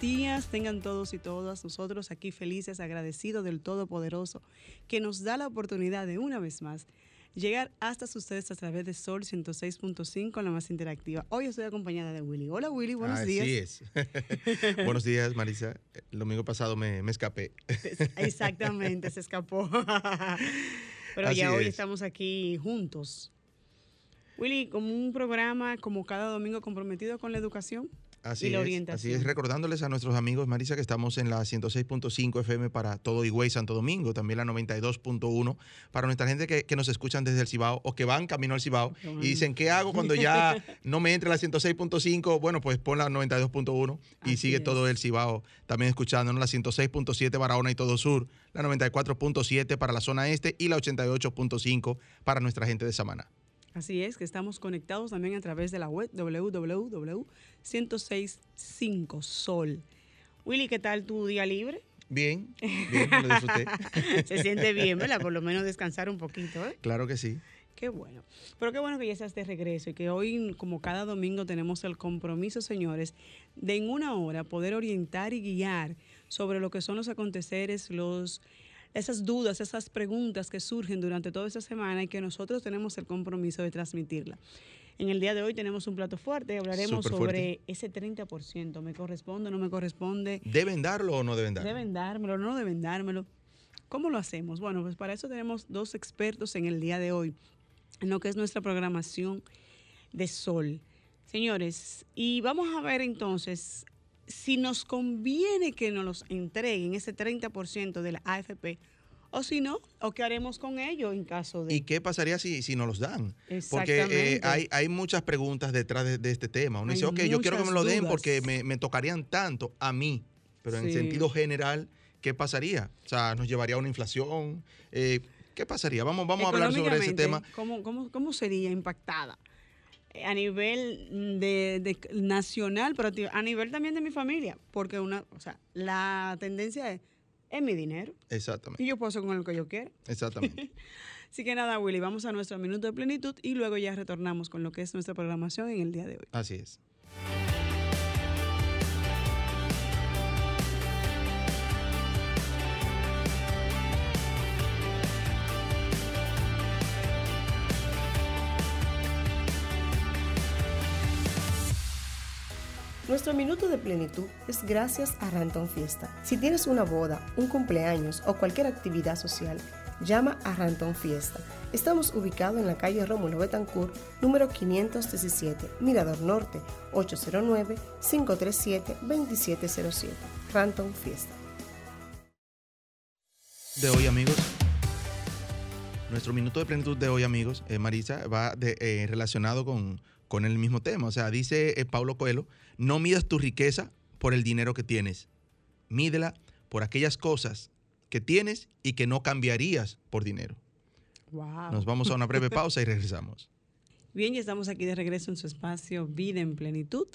Días, tengan todos y todas nosotros aquí felices, agradecidos del Todopoderoso, que nos da la oportunidad de una vez más llegar hasta ustedes a través de Sol 106.5, la más interactiva. Hoy estoy acompañada de Willy. Hola Willy, buenos días. Así es. buenos días, Marisa. El domingo pasado me, me escapé. Exactamente, se escapó. Pero ya hoy estamos aquí juntos. Willy, como un programa, como cada domingo comprometido con la educación. Así es, Así es, recordándoles a nuestros amigos, Marisa, que estamos en la 106.5 FM para todo Higüey, Santo Domingo, también la 92.1 para nuestra gente que, nos escuchan desde el Cibao o que van camino al Cibao y dicen, ¿qué hago cuando ya no me entre la 106.5? Bueno, pues pon la 92.1 y sigue todo el Cibao también escuchándonos, la 106.7 Barahona y todo sur, la 94.7 para la zona este y la 88.5 para nuestra gente de Samaná. Así es, que estamos conectados también a través de la web www.1065 Sol. Willy, ¿qué tal tu día libre? Bien, bien, lo disfruté. Se siente bien, ¿verdad? Por lo menos descansar un poquito, ¿eh? Claro que sí. Qué bueno. Pero qué bueno que ya estás de regreso y que hoy, como cada domingo, tenemos el compromiso, señores, de en una hora poder orientar y guiar sobre lo que son los aconteceres, los esas dudas, esas preguntas que surgen durante toda esa semana y que nosotros tenemos el compromiso de transmitirla. En el día de hoy tenemos un plato fuerte, hablaremos sobre ese 30%, ¿me corresponde o no me corresponde? ¿Deben darlo o no deben darlo? Deben dármelo o no deben dármelo. ¿Cómo lo hacemos? Bueno, pues para eso tenemos dos expertos en el día de hoy, en lo que es nuestra programación de sol. Señores, y vamos a ver entonces si nos conviene que nos los entreguen ese 30% de la AFP o si no, o qué haremos con ellos en caso de... ¿Y qué pasaría si, si nos los dan? Porque eh, hay, hay, muchas preguntas detrás de, este tema. Uno dice, ok, yo quiero que me lo den porque me, tocarían tanto a mí, pero en sentido general, ¿qué pasaría? O sea, ¿nos llevaría a una inflación? Eh, ¿Qué pasaría? Vamos, vamos a hablar sobre ese tema. ¿cómo, cómo, cómo sería impactada? A nivel de, nacional, pero a nivel también de mi familia, porque una, o sea, la tendencia es, es mi dinero. Exactamente. Y yo puedo hacer con lo que yo quiera. Exactamente. Así que nada, Willy, vamos a nuestro minuto de plenitud y luego ya retornamos con lo que es nuestra programación en el día de hoy. Así es. Nuestro minuto de plenitud es gracias a Ranton Fiesta. Si tienes una boda, un cumpleaños o cualquier actividad social, llama a Ranton Fiesta. Estamos ubicados en la calle Rómulo Betancourt, número 517, Mirador Norte, 809-537-2707. Ranton Fiesta. De hoy, amigos. Nuestro minuto de plenitud de hoy, amigos, eh, Marisa, va eh, relacionado con, con el mismo tema. O sea, dice eh, Pablo Coelho, no midas tu riqueza por el dinero que tienes. Mídela por aquellas cosas que tienes y que no cambiarías por dinero. Wow. Nos vamos a una breve pausa y regresamos. Bien, ya estamos aquí de regreso en su espacio Vida en Plenitud.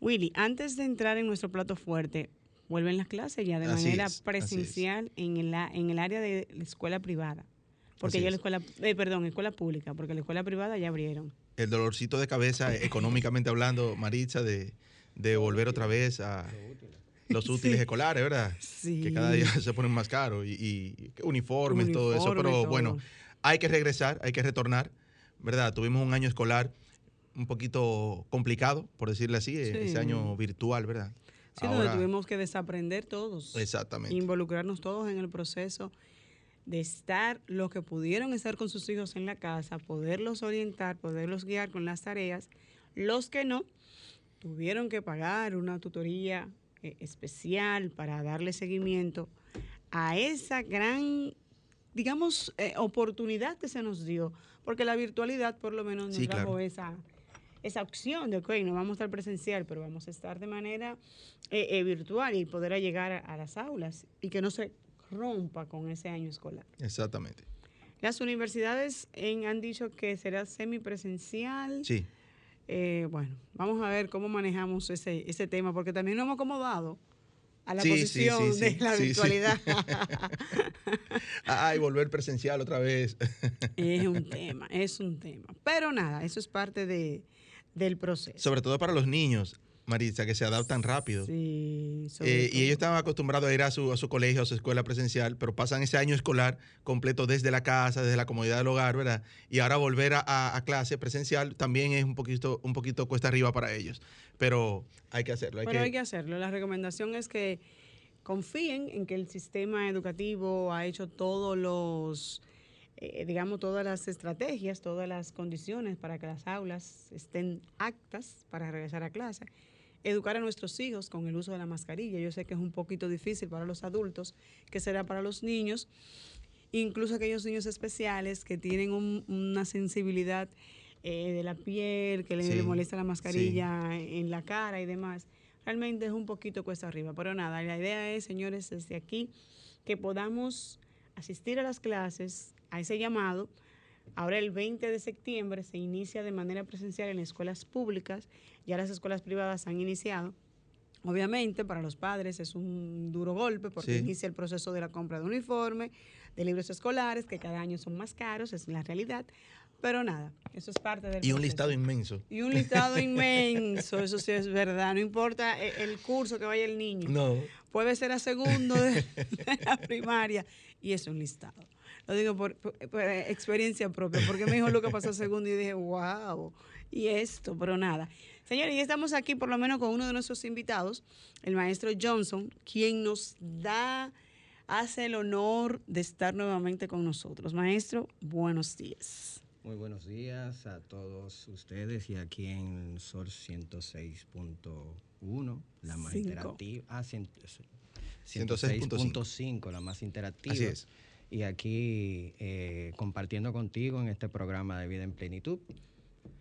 Willy, antes de entrar en nuestro plato fuerte, vuelven las clases ya de manera presencial en, el, en el área de la escuela privada. Porque ya la escuela, eh, perdón, escuela pública, porque la escuela privada ya abrieron. El dolorcito de cabeza, económicamente hablando, Maritza, de, de volver otra vez a los útiles escolares, ¿verdad? Sí. Que cada día se ponen más caros y, y uniformes, todo eso. Pero bueno, hay que regresar, hay que retornar, ¿verdad? Tuvimos un año escolar un poquito complicado, por decirle así, ese año virtual, ¿verdad? Sí, donde tuvimos que desaprender todos. Exactamente. Involucrarnos todos en el proceso de estar los que pudieron estar con sus hijos en la casa, poderlos orientar, poderlos guiar con las tareas. Los que no, tuvieron que pagar una tutoría eh, especial para darle seguimiento a esa gran, digamos, eh, oportunidad que se nos dio, porque la virtualidad por lo menos nos trajo esa, esa opción de, ok, no vamos a estar presencial, pero vamos a estar de manera eh, virtual y poder llegar a, a, las aulas y que no se rompa con ese año escolar. Exactamente. Las universidades en, han dicho que será semipresencial. Sí. Eh, bueno, vamos a ver cómo manejamos ese, ese tema, porque también nos hemos acomodado a la sí, posición sí, sí, de la virtualidad. Ay, volver presencial otra vez. es un tema, es un tema. Pero nada, eso es parte de, del proceso. Sobre todo para los niños. Marisa, que se adaptan rápido. Sí, eh, y ellos estaban acostumbrados a ir a su, a su colegio, a su escuela presencial, pero pasan ese año escolar completo desde la casa, desde la comodidad del hogar, ¿verdad? Y ahora volver a, a clase presencial también es un poquito, un poquito cuesta arriba para ellos. Pero hay que hacerlo. Hay pero que... hay que hacerlo. La recomendación es que confíen en que el sistema educativo ha hecho todos los, eh, digamos, todas las estrategias, todas las condiciones para que las aulas estén aptas para regresar a clase educar a nuestros hijos con el uso de la mascarilla. Yo sé que es un poquito difícil para los adultos, que será para los niños, incluso aquellos niños especiales que tienen un, una sensibilidad eh, de la piel, que le, sí, le molesta la mascarilla sí. en la cara y demás. Realmente es un poquito cuesta arriba, pero nada, la idea es, señores, desde aquí, que podamos asistir a las clases, a ese llamado, Ahora el 20 de septiembre se inicia de manera presencial en escuelas públicas, ya las escuelas privadas han iniciado. Obviamente para los padres es un duro golpe porque sí. inicia el proceso de la compra de uniforme, de libros escolares, que cada año son más caros, es la realidad. Pero nada, eso es parte del Y proceso. un listado inmenso. Y un listado inmenso, eso sí es verdad. No importa el curso que vaya el niño. No. Puede ser a segundo de, de la primaria y es un listado. Lo digo por, por, por, experiencia propia, porque me dijo lo que pasó segundo y dije, wow, y esto, pero nada. Señores, ya estamos aquí por lo menos con uno de nuestros invitados, el maestro Johnson, quien nos da, hace el honor de estar nuevamente con nosotros. Maestro, buenos días. Muy buenos días a todos ustedes y aquí en Sol 106.1, la más Cinco. interactiva. Ah, 106.5, la más interactiva. Así es y aquí eh, compartiendo contigo en este programa de Vida en Plenitud.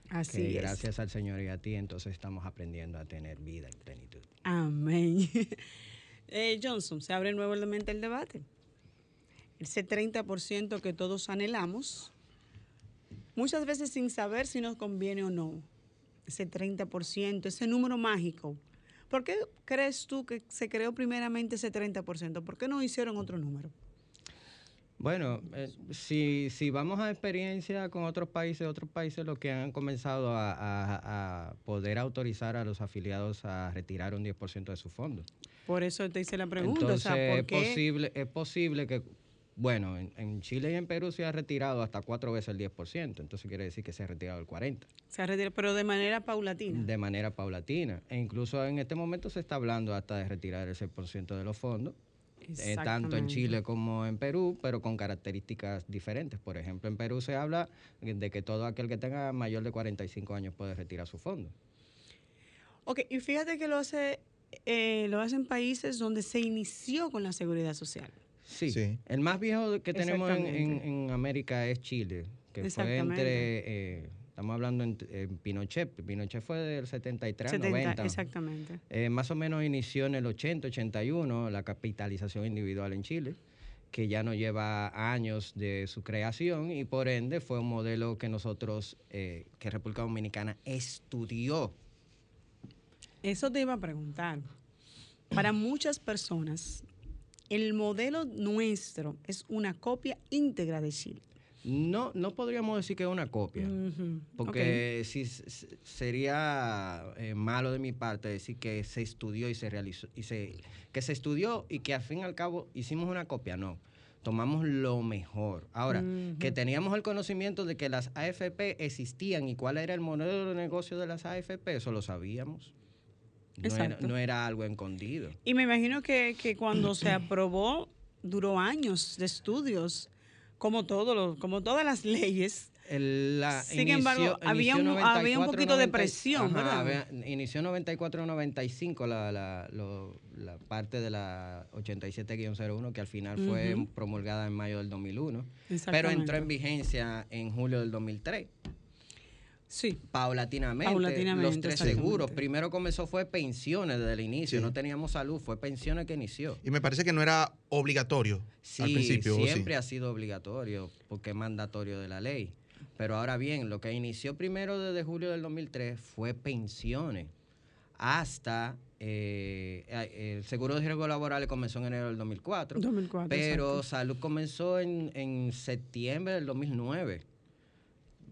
Así que es. Gracias al Señor y a ti, entonces estamos aprendiendo a tener vida en plenitud. Amén. eh, Johnson, se abre nuevamente el debate. Ese 30% que todos anhelamos, muchas veces sin saber si nos conviene o no. Ese 30%, ese número mágico. ¿Por qué crees tú que se creó primeramente ese 30%? ¿Por qué no hicieron otro número? Bueno, eh, si, si vamos a experiencia con otros países, otros países lo que han comenzado a, a, a poder autorizar a los afiliados a retirar un 10% de su fondo. Por eso te hice la pregunta. Entonces, o sea, ¿por es, posible, es posible que, bueno, en, en, Chile y en Perú se ha retirado hasta cuatro veces el 10%, entonces quiere decir que se ha retirado el 40%. Se ha retirado, pero de manera paulatina. De manera paulatina. E incluso en este momento se está hablando hasta de retirar el 6% de los fondos eh, tanto en Chile como en Perú, pero con características diferentes. Por ejemplo, en Perú se habla de que todo aquel que tenga mayor de 45 años puede retirar su fondo. Ok, y fíjate que lo hace eh, lo hacen países donde se inició con la seguridad social. Sí, sí. el más viejo que tenemos en, en, en, América es Chile, que fue entre... Eh, Estamos hablando en, en, Pinochet. Pinochet fue del 73 al 90. Exactamente. Eh, más o menos inició en el 80, 81 la capitalización individual en Chile, que ya no lleva años de su creación y por ende fue un modelo que nosotros, eh, que República Dominicana estudió. Eso te iba a preguntar. Para muchas personas, el modelo nuestro es una copia íntegra de Chile. No, no podríamos decir que es una copia, uh -huh. porque okay. si sería eh, malo de mi parte decir que se estudió y se realizó y se que se estudió y que al fin y al cabo hicimos una copia, no. Tomamos lo mejor. Ahora, uh -huh. que teníamos el conocimiento de que las AFP existían y cuál era el modelo de negocio de las AFP, eso lo sabíamos. No era, no era, algo escondido. Y me imagino que, que cuando se aprobó duró años de estudios como todo lo, como todas las leyes. El, la, Sin inició, embargo, había, un, 94, había un poquito 90, de presión, ajá, había, inició 94-95 la, la, la, parte de la 87-01 que al final uh -huh. fue promulgada en mayo del 2001, pero entró en vigencia en julio del 2003. Sí. Paulatinamente, los tres seguros. Primero comenzó fue pensiones desde el inicio, no teníamos salud, fue pensiones que inició. Y me parece que no era obligatorio sí, al principio. Siempre ha sido obligatorio, porque es mandatorio de la ley. Pero ahora bien, lo que inició primero desde julio del 2003 fue pensiones hasta eh, el seguro de riesgo laborales comenzó en enero del 2004, 2004 pero salud comenzó en, en septiembre del 2009.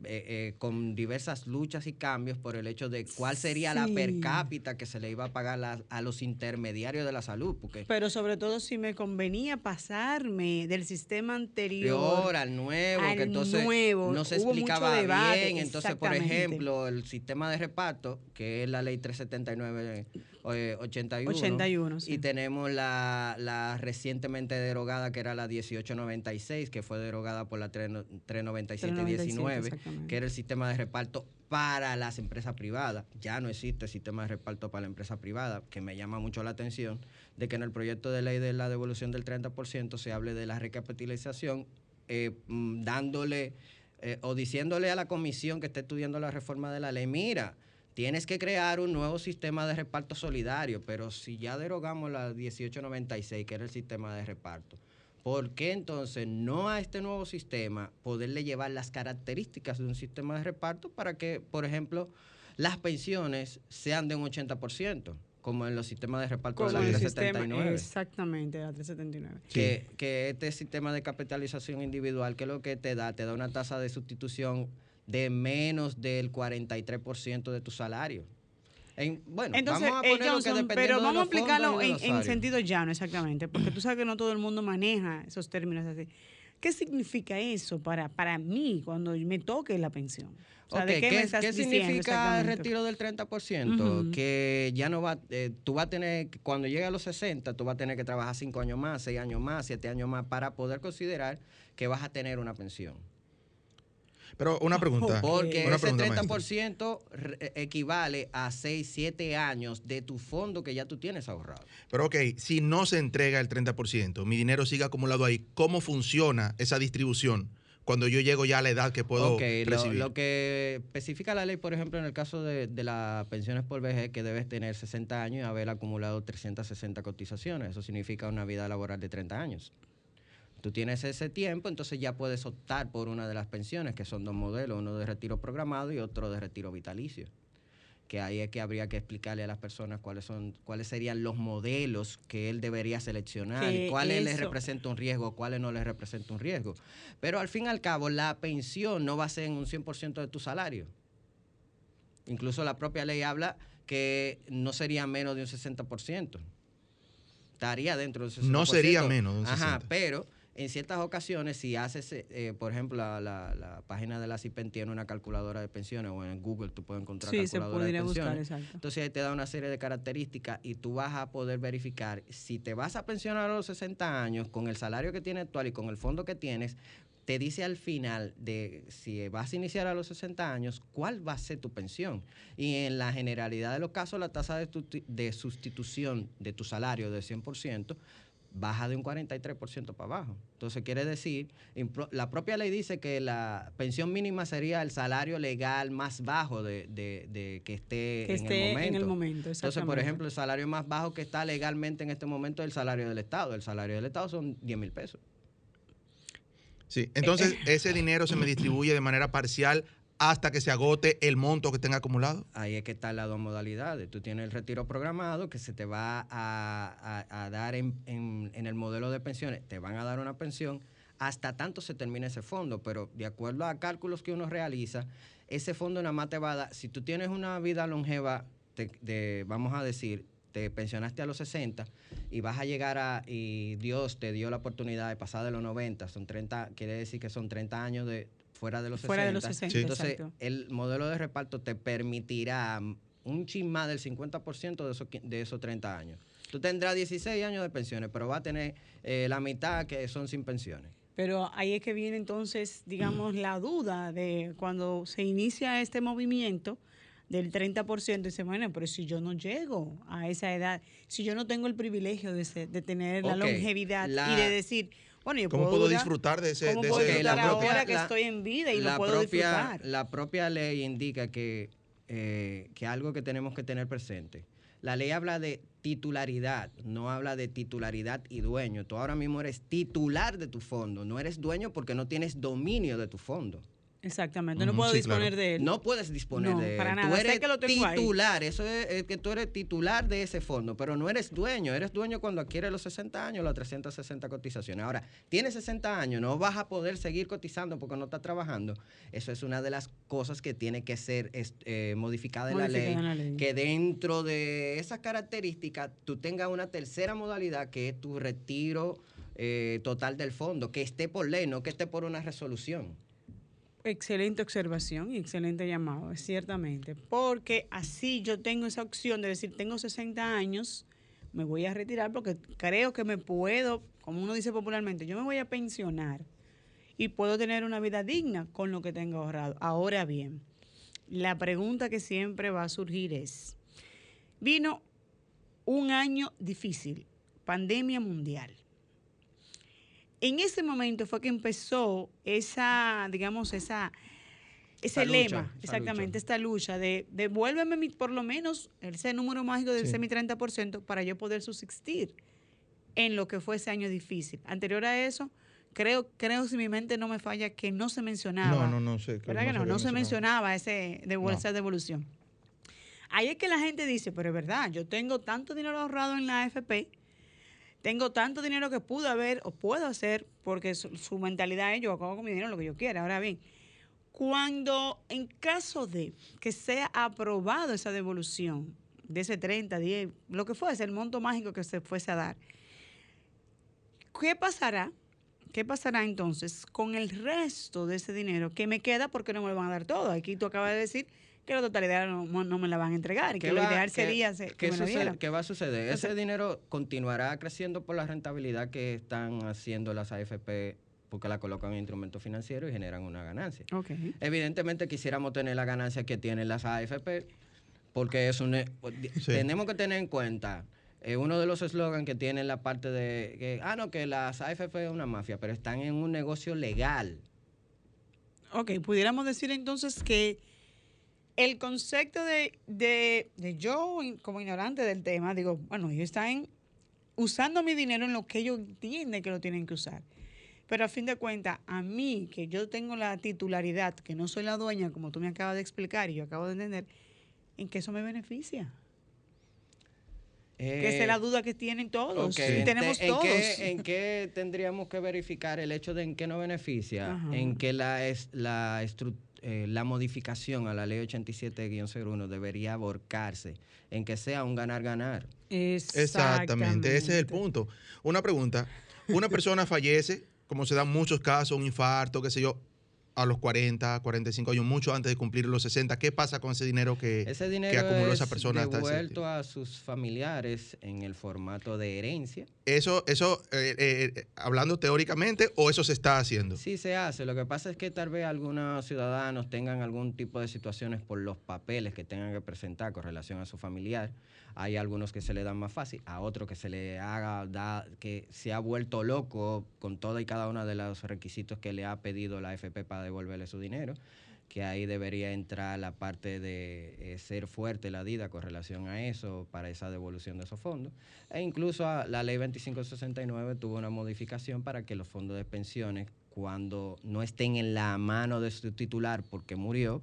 Eh, eh, con diversas luchas y cambios por el hecho de cuál sería la per cápita que se le iba a pagar a los intermediarios de la salud. Porque Pero sobre todo si me convenía pasarme del sistema anterior al nuevo, que entonces no se explicaba bien. Entonces, por ejemplo, el sistema de reparto, que es la ley 379 81. 81 Y tenemos la, la, recientemente derogada, que era la 1896, que fue derogada por la 397-19, que era el sistema de reparto para las empresas privadas. Ya no existe sistema de reparto para la empresa privada, que me llama mucho la atención de que en el proyecto de ley de la devolución del 30% se hable de la recapitalización, eh, mm, dándole eh, o diciéndole a la comisión que está estudiando la reforma de la ley, mira, Tienes que crear un nuevo sistema de reparto solidario, pero si ya derogamos la 1896, que era el sistema de reparto, ¿por qué entonces no a este nuevo sistema poderle llevar las características de un sistema de reparto para que, por ejemplo, las pensiones sean de un 80%? como en los sistemas de reparto de la 379. Exactamente, la 379. Que, que este sistema de capitalización individual, que es lo que te da? Te da una tasa de sustitución de menos del 43% de tu salario. bueno, Entonces, vamos a eh, poner que pero vamos a explicarlo en, sentido llano, exactamente, porque tú sabes que no todo el mundo maneja esos términos así. ¿Qué significa eso para, para mí cuando me toque la pensión? ¿qué, significa el retiro del 30%? Que ya no va, eh, tú vas a tener, cuando llegue a los 60, tú vas a tener que trabajar 5 años más, 6 años más, 7 años más para poder considerar que vas a tener una pensión. Pero una pregunta. Porque ese 30% e, equivale a 6, 7 años de tu fondo que ya tú tienes ahorrado. Pero ok, si no se entrega el 30%, mi dinero sigue acumulado ahí, ¿cómo funciona esa distribución? Cuando yo llego ya a la edad que puedo recibir. Lo, que especifica la ley, por ejemplo, en el caso de, de las pensiones por vejez, que debes tener 60 años y haber acumulado 360 cotizaciones. Eso significa una vida laboral de 30 años. Tú tienes ese tiempo, entonces ya puedes optar por una de las pensiones, que son dos modelos, uno de retiro programado y otro de retiro vitalicio. Que ahí es que habría que explicarle a las personas cuáles son, cuáles serían los modelos que él debería seleccionar, y cuáles le representa un riesgo, cuáles no le representa un riesgo. Pero al fin y al cabo, la pensión no va a ser en un 100% de tu salario. Incluso la propia ley habla que no sería menos de un 60%. Estaría dentro de un 60%. No sería menos de un 60%. Ajá, pero en ciertas ocasiones, si haces, eh, por ejemplo, la, la, página de la CIPEN tiene una calculadora de pensiones o en Google tú puedes encontrar sí, calculadora de pensiones. Buscar, Entonces ahí te da una serie de características y tú vas a poder verificar si te vas a pensionar a los 60 años con el salario que tienes actual y con el fondo que tienes, te dice al final de si vas a iniciar a los 60 años, cuál va a ser tu pensión. Y en la generalidad de los casos, la tasa de, de sustitución de tu salario de 100% baja de un 43% para abajo. Entonces quiere decir, la propia ley dice que la pensión mínima sería el salario legal más bajo de, que esté, en, el momento. Entonces, por ejemplo, el salario más bajo que está legalmente en este momento es el salario del Estado. El salario del Estado son 10 mil pesos. Sí, entonces eh, eh. ese dinero se me distribuye de manera parcial hasta que se agote el monto que tenga acumulado? Ahí es que están las dos modalidades. Tú tienes el retiro programado que se te va a, dar en, el modelo de pensiones, te van a dar una pensión hasta tanto se termine ese fondo, pero de acuerdo a cálculos que uno realiza, ese fondo nada más te va a dar, si tú tienes una vida longeva, de, vamos a decir, te pensionaste a los 60 y vas a llegar a, y Dios te dio la oportunidad de pasar de los 90, son 30, quiere decir que son 30 años de fuera de los fuera 60. De los 60 Entonces, el modelo de reparto te permitirá un chin más del 50% de esos, de esos 30 años. Tú tendrás 16 años de pensiones, pero va a tener eh, la mitad que son sin pensiones. Pero ahí es que viene entonces, digamos, la duda de cuando se inicia este movimiento del 30%, dice, bueno, pero si yo no llego a esa edad, si yo no tengo el privilegio de, de tener la longevidad y de decir, Bueno, yo ¿Cómo puedo, disfrutar de ese... ¿Cómo de puedo ese la propia- ahora que la- estoy en vida y la lo puedo propia, disfrutar? La propia ley indica que, eh, que algo que tenemos que tener presente. La ley habla de titularidad, no habla de titularidad y dueño. Tú ahora mismo eres titular de tu fondo, no eres dueño porque no tienes dominio de tu fondo. Exactamente, no puedo sí, disponer claro. de él. No puedes disponer No, de él. para Tú nada. Sé eres que lo tengo ahí. titular, eso es, es que tú eres titular de ese fondo, pero no eres dueño. Eres dueño cuando adquieres los 60 años, las 360 cotizaciones. Ahora, tienes 60 años, no vas a poder seguir cotizando porque no estás trabajando. Eso es una de las cosas que tiene que ser eh, modificada en la Modificada ley. en la ley. Que dentro de esas características tú tengas una tercera modalidad que es tu retiro eh, total del fondo, que esté por ley, no que esté por una resolución. Excelente observación y excelente llamado, ciertamente. Porque así yo tengo esa opción de decir, tengo 60 años, me voy a retirar porque creo que me puedo, como uno dice popularmente, yo me voy a pensionar y puedo tener una vida digna con lo que tengo ahorrado. Ahora bien, la pregunta que siempre va a surgir es, vino un año difícil, pandemia mundial. En ese momento fue que empezó esa, digamos, esa, ese lema, exactamente, lucha. esta lucha de devuélveme mi- por lo menos ese número mágico de Sí. ese mi 30% para yo poder subsistir en lo que fue ese año difícil. Anterior a eso, creo, creo si mi mente no me falla, que no se mencionaba. No, no, no sé. ¿Verdad que no? se había No se mencionaba ese devol- No. esa devolución. Ahí es que la gente dice, pero es verdad, yo tengo tanto dinero ahorrado en la AFP, tengo tanto dinero que pude haber o puedo hacer, porque su, mentalidad es yo acabo con mi dinero lo que yo quiera. Ahora bien, cuando en caso de que sea aprobado esa devolución de ese 30, 10, lo que fuese, el monto mágico que se fuese a dar, ¿qué pasará? ¿Qué pasará entonces con el resto de ese dinero que me queda porque no me lo van a dar todo? Aquí tú acabas de decir que la totalidad no, no me la van a entregar y que ¿Qué lo va- ideal sería se- qué que me lo sucede- dieran. qué va a suceder? Entonces- Ese dinero continuará creciendo por la rentabilidad que están haciendo las AFP porque la colocan en instrumentos financieros y generan una ganancia. Evidentemente quisiéramos tener la ganancia que tienen las AFP porque es un... Sí. Tenemos que tener en cuenta eh, uno de los eslogans que tienen la parte de que, ah, no, que las AFP es una mafia, pero están en un negocio legal. Ok, pudiéramos decir entonces que el concepto de, de, de yo como ignorante del tema, digo, bueno, ellos están usando mi dinero en lo que ellos entienden que lo tienen que usar. Pero a fin de cuentas, a mí, que yo tengo la titularidad, que no soy la dueña, como tú me acabas de explicar y yo acabo de entender, ¿en qué eso me beneficia? que esa es la Eh, duda que tienen todos. Tenemos ¿en todos. qué, en qué tendríamos que verificar el hecho de en qué nos beneficia? Ajá. En que la, es, la, estru- eh, la modificación a la ley 87-01 debería aborcarse, en que sea un ganar-ganar. Exactamente, ese es el punto. Una pregunta, una persona fallece, como se dan muchos casos, un infarto, qué sé yo, a los 40, 45 años, mucho antes de cumplir los 60, ¿qué pasa con ese dinero que, Ese que dinero acumuló es esa persona hasta devuelto a sus familiares en el formato de herencia. Eso, eso eh, eh, hablando teóricamente, o eso se está haciendo? Sí se hace. Lo que pasa es que tal vez algunos ciudadanos tengan algún tipo de situaciones por los papeles que tengan que presentar con relación a su familiar. Hay algunos que se le dan más fácil, a otros que se le haga, da, que se ha vuelto loco con toda y cada uno de los requisitos que le ha pedido la AFP para devolverle su dinero que ahí debería entrar la parte de eh, ser fuerte la DIDA con relación a eso, para esa devolución de esos fondos. E incluso la ley 2569 tuvo una modificación para que los fondos de pensiones, cuando no estén en la mano de su titular porque murió,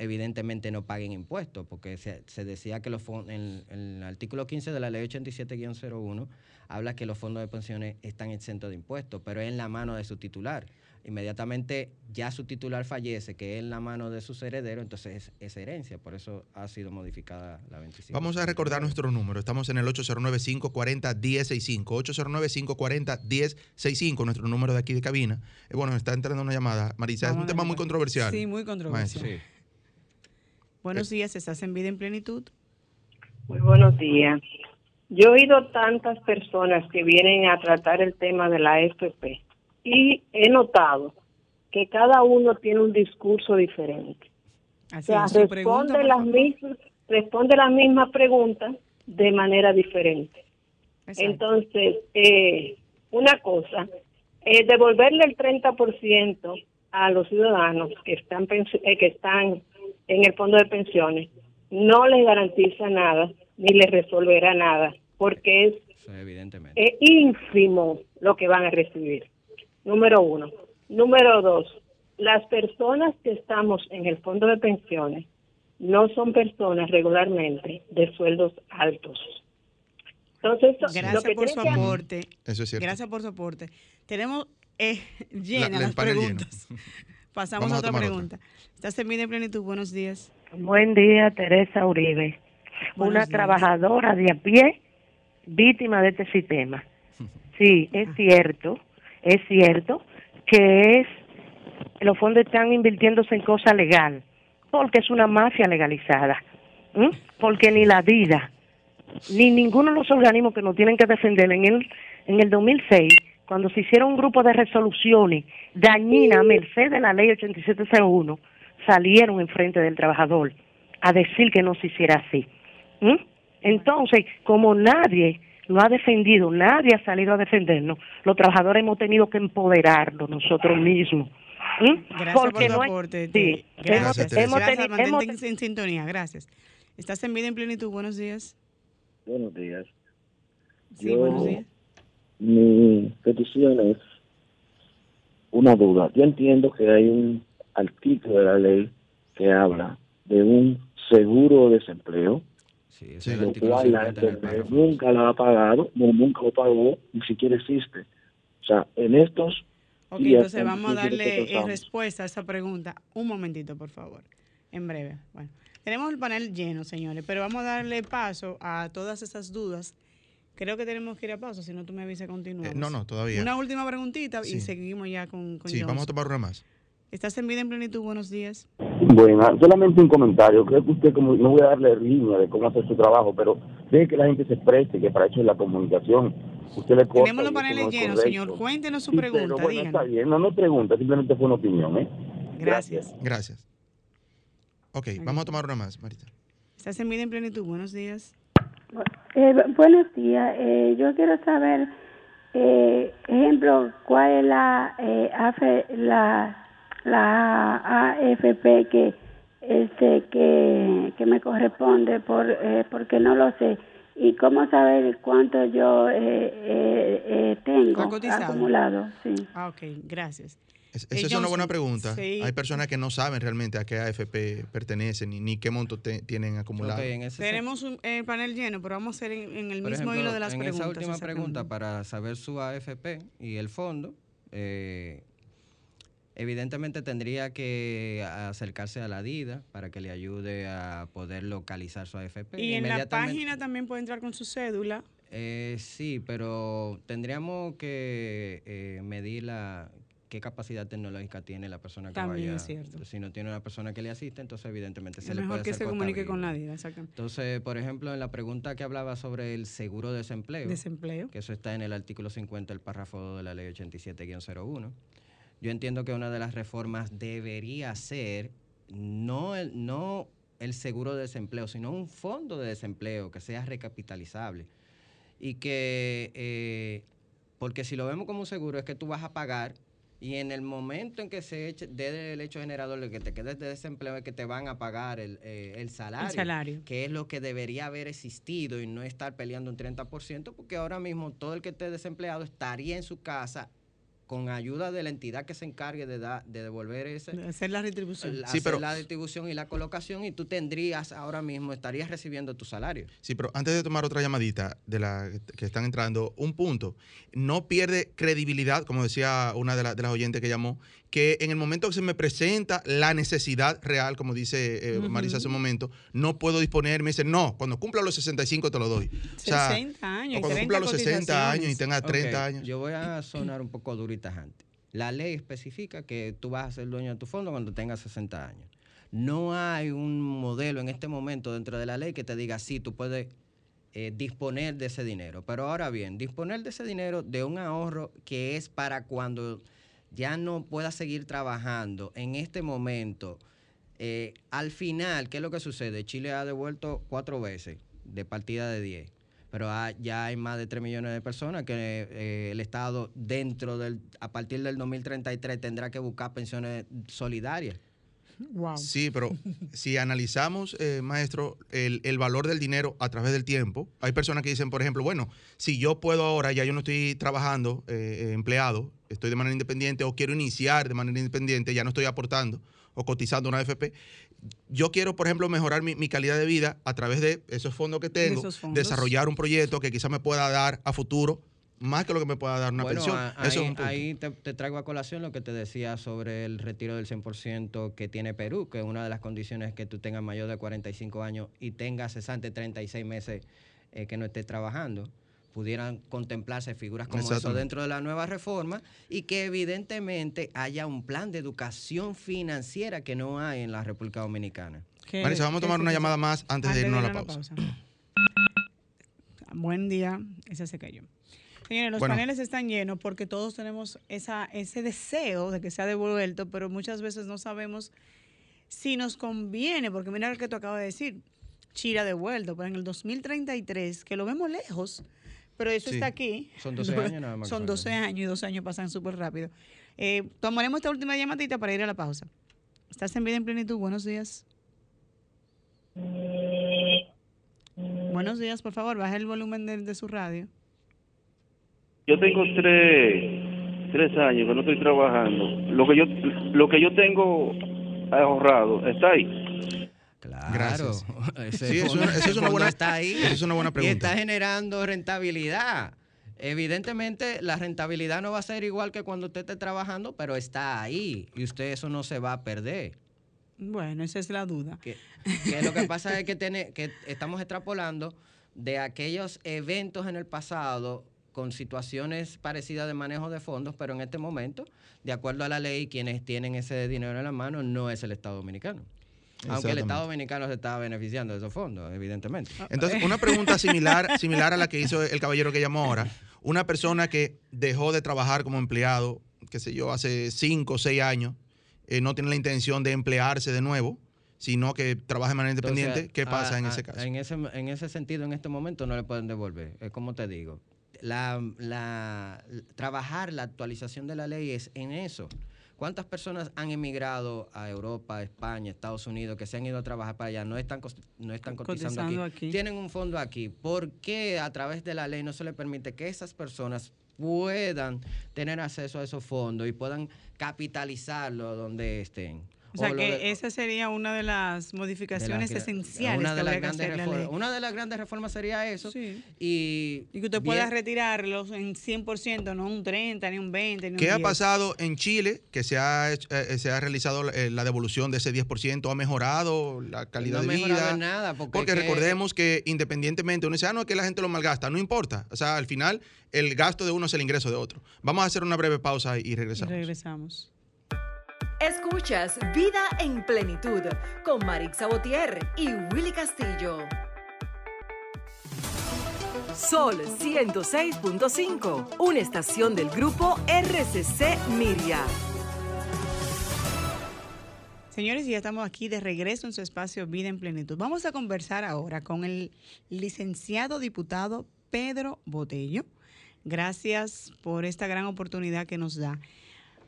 evidentemente no paguen impuestos, porque se, se decía que los fondos, en, en el artículo 15 de la ley 87-01, habla que los fondos de pensiones están exentos de impuestos, pero es en la mano de su titular. Inmediatamente ya su titular fallece, que es en la mano de sus herederos, entonces es, es herencia, por eso ha sido modificada la 25. Vamos a recordar nuestro número. Estamos en el 809-540-1065. 809-540-1065, nuestro número de aquí de cabina. Eh, bueno, está entrando una llamada. Marisa, es un tema muy controversial. Sí, muy controversial. Maestra. Buenos días, ¿estás en vida en plenitud? Muy buenos días. Yo he oído tantas personas que vienen a tratar el tema de la FP y he notado que cada uno tiene un discurso diferente. O Así sea, su pregunta, responde las mismas responde las mismas preguntas de manera diferente. Exacto. Entonces, eh, una cosa eh, devolverle el 30% a los ciudadanos que están, eh, que están en el fondo de pensiones no les garantiza nada ni les resolverá nada, porque es, es ínfimo lo que van a recibir. Número uno. Número dos, las personas que estamos en el fondo de pensiones no son personas regularmente de sueldos altos. Entonces, gracias por su aporte. Eso es cierto. Gracias por su aporte. Tenemos eh, llenas las preguntas. Pasamos a otra pregunta. ¿Estás en vida en plenitud? Buenos días. Buen día, Teresa Uribe. una trabajadora de a pie, víctima de este sistema. Sí, es cierto, es cierto que es los fondos están invirtiéndose en cosa legal, porque es una mafia legalizada, porque ni la vida, ni ninguno de los organismos que nos tienen que defender en el, en el 2006 cuando se hicieron un grupo de resoluciones dañinas a merced de la ley 8701, salieron enfrente del trabajador a decir que no se hiciera así. ¿Mm? Entonces, como nadie lo ha defendido, nadie ha salido a defendernos, los trabajadores hemos tenido que empoderarnos nosotros mismos. ¿Mm? Gracias Porque por tu aporte. Sí, gracias. Hemos, hemos, en sintonía, gracias. ¿Estás en vida en plenitud? Buenos días. Buenos días. Sí, buenos días mi petición es una duda. Yo entiendo que hay un artículo de la ley que habla de un seguro de desempleo, sí, lo cual la nunca lo ha pagado, no, nunca lo pagó, ni siquiera existe. O sea, en estos... Ok, entonces vamos a darle eh, respuesta a esa pregunta. Un momentito, por favor, en breve. Bueno, tenemos el panel lleno, señores, pero vamos a darle paso a todas esas dudas Creo que tenemos que ir a pausa, si no tú me avisas continuamos. Eh, no, no, todavía. Una última preguntita y seguimos ya con, con Sí, vamos a tomar una más. ¿Estás en vida en plenitud? Buenos días. Bueno, solamente un comentario. Creo que usted, como no voy a darle línea de cómo hacer su trabajo, pero ve que la gente se exprese, que para eso es la comunicación. Usted le Tenemos los paneles llenos, señor. Cuéntenos su pregunta. Pero bueno, está bien. No, no pregunta, simplemente fue una opinión. ¿eh? Gracias. Gracias. Ok, vamos a tomar una más, Marita. ¿Estás en vida en plenitud? Buenos días. Eh, buenos días. Eh, yo quiero saber, eh, ejemplo, cuál es la, eh, la, la AFP que este que, que me corresponde por eh, porque no lo sé y cómo saber cuánto yo eh, tengo acumulado. Sí. Ah, ok, gracias. Esa es una buena pregunta. Hay personas que no saben realmente a qué AFP pertenecen ni, ni qué monto tienen acumulado. Tenemos un, el panel lleno, pero vamos a hacer en, el mismo hilo de las en preguntas. Esa última pregunta, para saber su AFP y el fondo, eh, evidentemente tendría que acercarse a la DIDA para que le ayude a poder localizar su AFP. Y en la página también puede entrar con su cédula. Eh, sí, pero tendríamos que eh, medir la qué capacidad tecnológica tiene la persona que También Es cierto. Si no tiene una persona que le asiste, entonces evidentemente se le puede hacer que se comunique con nadie, Entonces, por ejemplo, en la pregunta que hablaba sobre el seguro de desempleo, desempleo, que eso está en el artículo 50 del párrafo de la ley 87-01, yo entiendo que una de las reformas debería ser no el, no el seguro de desempleo, sino un fondo de desempleo que sea recapitalizable. Y que, eh, porque si lo vemos como un seguro es que tú vas a pagar y en el momento en que se eche, dé el hecho generador de que te quedes de desempleo es que te van a pagar el, eh, el, salario, el, salario, que es lo que debería haber existido y no estar peleando un 30%, porque ahora mismo todo el que esté desempleado estaría en su casa con ayuda de la entidad que se encargue de, da, de devolver ese... hacer la retribución. sí, pero, la distribución y la colocación y tú tendrías ahora mismo, estarías recibiendo tu salario. Sí, pero antes de tomar otra llamadita de la que están entrando, un punto, no pierde credibilidad, como decía una de, de las oyentes que llamó, que en el momento que se me presenta la necesidad real, como dice eh, Marisa hace un momento, no puedo disponer, me dice, no, cuando cumpla los 65 te lo doy. 60 años. O cuando cumpla los 60 años y tenga 30 años. Yo voy a sonar un poco duro y tajante. La ley especifica que tú vas a ser dueño de tu fondo cuando tengas 60 años. No hay un modelo en este momento dentro de la ley que te diga, sí, tú puedes eh, disponer de ese dinero. Pero ahora bien, disponer de ese dinero de un ahorro que es para cuando ya no pueda seguir trabajando en este momento, eh, al final, ¿qué es lo que sucede? Chile ha devuelto cuatro veces de partida de 10. pero ya hay más de 3 millones de personas que eh, el Estado dentro del, a partir del 2033 tendrá que buscar pensiones solidarias. Sí, pero si analizamos, eh, maestro, el, valor del dinero a través del tiempo, hay personas que dicen, por ejemplo, bueno, si yo puedo ahora, ya yo no estoy trabajando, eh, empleado, estoy de manera independiente o quiero iniciar de manera independiente, ya no estoy aportando o cotizando una AFP, yo quiero, por ejemplo, mejorar mi, calidad de vida a través de esos fondos que tengo, desarrollar un proyecto que quizás me pueda dar a futuro más que lo que me pueda dar una pensión. Ahí, te, traigo a colación lo que te decía sobre el retiro del 100% que tiene Perú, que una de las condiciones es que tú tengas mayor de 45 años y tengas cesante 36 meses eh, que no estés trabajando. Pudieran contemplarse figuras como eso dentro de la nueva reforma y que evidentemente haya un plan de educación financiera que no hay en la República Dominicana. Marisa, vamos a tomar una llamada más antes, de irnos a la pausa. Buen día, ese se cayó. Señores, los paneles están llenos porque todos tenemos esa, ese deseo de que sea devuelto, pero muchas veces no sabemos si nos conviene, porque mira lo que tú acabas de decir, Chira devuelto, pero en el 2033, que lo vemos lejos, pero eso está aquí. Son 12 años nada más. Son 12 años y 12 años pasan súper rápido. Eh, tomaremos esta última llamadita para ir a la pausa. ¿Estás en vida en plenitud? Buenos días. Buenos días, por favor, baja el volumen de su radio. Yo tengo tres, tres años que no estoy trabajando. Lo que yo, lo que yo tengo ahorrado está ahí. Claro. Gracias. sí, eso, es una buena, está ahí. es una buena pregunta. Y está generando rentabilidad. Evidentemente, la rentabilidad no va a ser igual que cuando usted esté trabajando, pero está ahí y usted eso no se va a perder. Bueno, esa es la duda. Que, lo que pasa es que, tiene, que estamos extrapolando de aquellos eventos en el pasado con situaciones parecidas de manejo de fondos, pero en este momento, de acuerdo a la ley, quienes tienen ese dinero en la mano no es el Estado Dominicano. Aunque el Estado Dominicano se está beneficiando de esos fondos, evidentemente. Entonces, una pregunta similar, similar a la que hizo el caballero que llamó ahora. Una persona que dejó de trabajar como empleado, qué sé yo, hace cinco o seis años, eh, no tiene la intención de emplearse de nuevo, sino que trabaja de manera independiente, ¿qué pasa en ese caso? En ese, en ese sentido, en este momento no le pueden devolver. Es como te digo, la, la, trabajar la actualización de la ley es en eso. ¿Cuántas personas han emigrado a Europa, España, Estados Unidos, que se han ido a trabajar para allá, no están, no están cotizando, aquí, Tienen un fondo aquí. ¿Por qué a través de la ley no se le permite que esas personas puedan tener acceso a esos fondos y puedan capitalizarlo donde estén? O sea que esa sería una de las modificaciones esenciales una de las grandes reformas, Una de las grandes reformas sería eso. Y, que usted pueda retirarlos en 100%, no un 30, ni un 20, ni ¿Qué ha pasado en Chile? Que se ha, eh, se ha realizado eh, la devolución de ese 10%, ha mejorado la calidad de vida. nada. Porque, recordemos que independientemente, uno dice, ah, no, es que la gente lo malgasta. No importa. O sea, al final, el gasto de uno es el ingreso de otro. Vamos a hacer una breve pausa y regresamos. Y regresamos. Escuchas Vida en Plenitud con Marix Sabotier y Willy Castillo. Sol 106.5, una estación del grupo RCC Miria. Señores, ya estamos aquí de regreso en su espacio Vida en Plenitud. Vamos a conversar ahora con el licenciado diputado Pedro Botello. Gracias por esta gran oportunidad que nos da.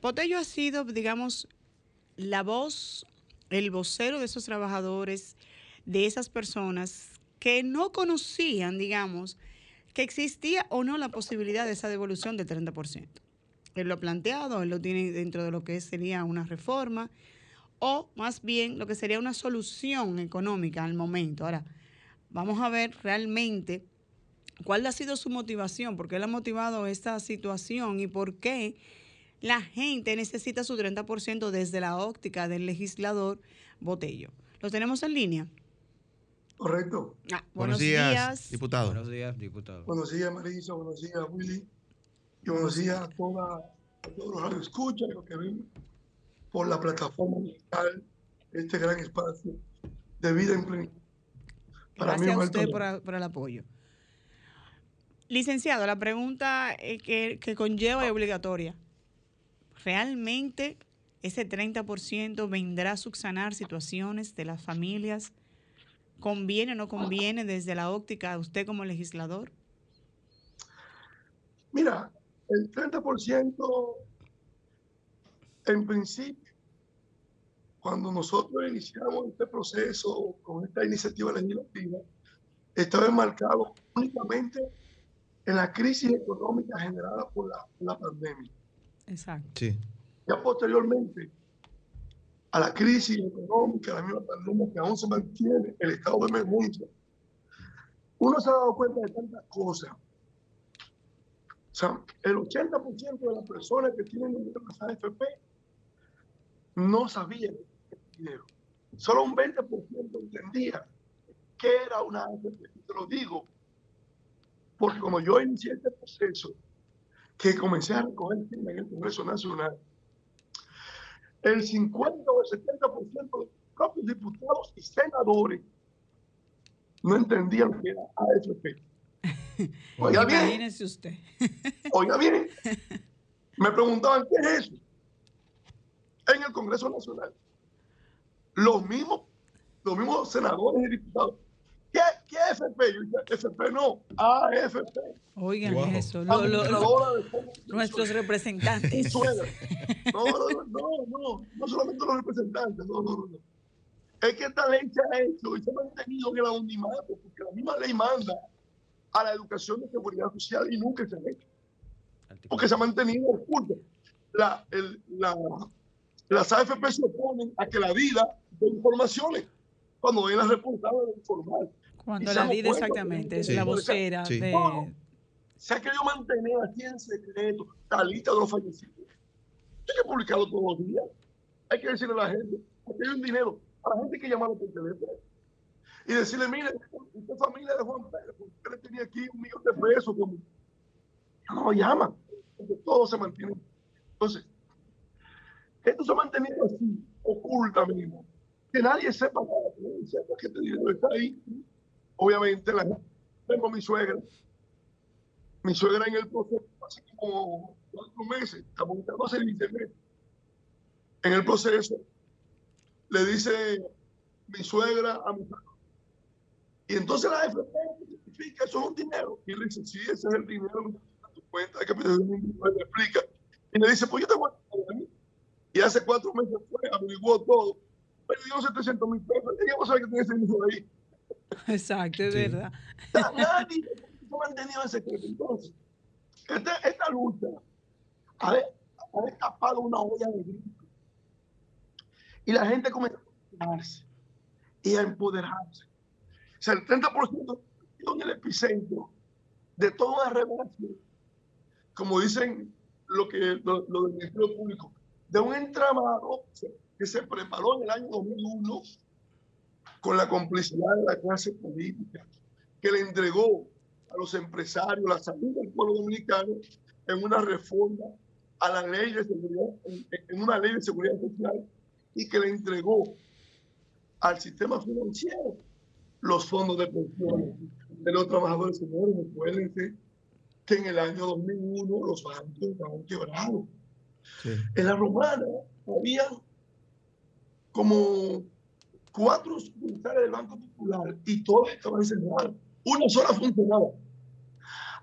Botello ha sido, digamos, la voz, el vocero de esos trabajadores, de esas personas que no conocían, digamos, que existía o no la posibilidad de esa devolución del 30%. Él lo ha planteado, él lo tiene dentro de lo que sería una reforma o más bien lo que sería una solución económica al momento. Ahora, vamos a ver realmente cuál ha sido su motivación, por qué él ha motivado esta situación y por qué la gente necesita su 30% desde la óptica del legislador Botello. ¿Lo tenemos en línea? Correcto. Ah, buenos, días, diputado. Buenos días, diputado. Buenos días, Marisa. Buenos días, Willy. Y buenos días a, toda, todos los que escuchan y los que ven por la plataforma digital, este gran espacio de vida en plenitud. Gracias a usted por, el apoyo. Licenciado, la pregunta eh, que, que conlleva es obligatoria realmente ese 30% vendrá a subsanar situaciones de las familias ¿Conviene o no conviene desde la óptica usted como legislador? Mira, el 30% en principio, cuando nosotros iniciamos este proceso con esta iniciativa legislativa, estaba enmarcado únicamente en la crisis económica generada por la, la pandemia. Exacto. Sí. Ya posteriormente a la crisis económica, la misma pandemia que aún se mantiene, el estado de emergencia, uno se ha dado cuenta de tantas cosas. O sea, el 80% de las personas que tienen dinero en las AFP no sabían el dinero. Solo un 20% entendía qué era una AFP. Te lo digo, porque como yo inicié este proceso, que comencé a recoger en el Congreso Nacional, el 50 o el 70% de los propios diputados y senadores no entendían lo que era AFP. Oiga bien. Imagínese usted. Oiga bien. Me preguntaban, ¿qué es eso? En el Congreso Nacional. Los mismos, los mismos senadores y diputados. ¿Qué, qué FP? Yo dije, FP no, AFP. Oigan Wow. eso, lo- lo- lo- nuestros representantes. No, no, no, no, no, no solamente los representantes, no, no, no. no. Es que esta ley se ha hecho y se ha mantenido en el anonimato, porque la misma ley manda a la educación de seguridad social y nunca se ha hecho. Porque se ha mantenido oculto. La, el, la, las AFP se oponen a que la vida de informaciones, cuando es la responsable de informar. Cuando la buenos, exactamente es Sí. la vocera Sí. de... No. Se ha querido mantener así en secreto la lista de los fallecidos. Hay que publicarlo todos los días. Hay que decirle a la gente, aquí hay un dinero. A la gente hay que llamarlo por teléfono. Y decirle, mire, usted es familia de Juan Pérez, usted tenía aquí un millón de pesos. Como... No lo llaman, porque todo se mantiene. Entonces, esto se ha mantenido así, ocultamente. Que nadie sepa nada, que nadie sepa que este dinero está ahí. Obviamente, la tengo a mi suegra, mi suegra en el proceso hace como cuatro meses, hace 20 meses. En el proceso, le dice mi suegra a mi padre. Y entonces la AFP justifica, eso es un dinero. Y le dice, sí, ese es el dinero a tu cuenta de capitalización individual, le explica. Y le dice, pues yo te voy a. Y hace cuatro meses fue, averiguó todo. Me dio 700 mil pesos. Y yo saber que tiene ese dinero ahí. Exacto, es verdad. O sea, nadie ha mantenido en secreto. Entonces, esta, esta lucha ha, ha destapado una olla de grito. Y la gente comenzó a empoderarse y a empoderarse. O sea, el 30% en el epicentro de toda la revelación, como dicen lo, que, lo, lo del Ministerio Público, de un entramado que se preparó en el año 2001 con la complicidad de la clase política, que le entregó a los empresarios la salud del pueblo dominicano en una reforma a la ley de seguridad, en, una ley de seguridad social y que le entregó al sistema financiero los fondos de pensiones de los trabajadores señores. Recuérdense que en el año 2001 los bancos estaban quebrados. En la romana había como cuatro sucursales del Banco Popular y todas estaban cerradas. Una sola funcionaba.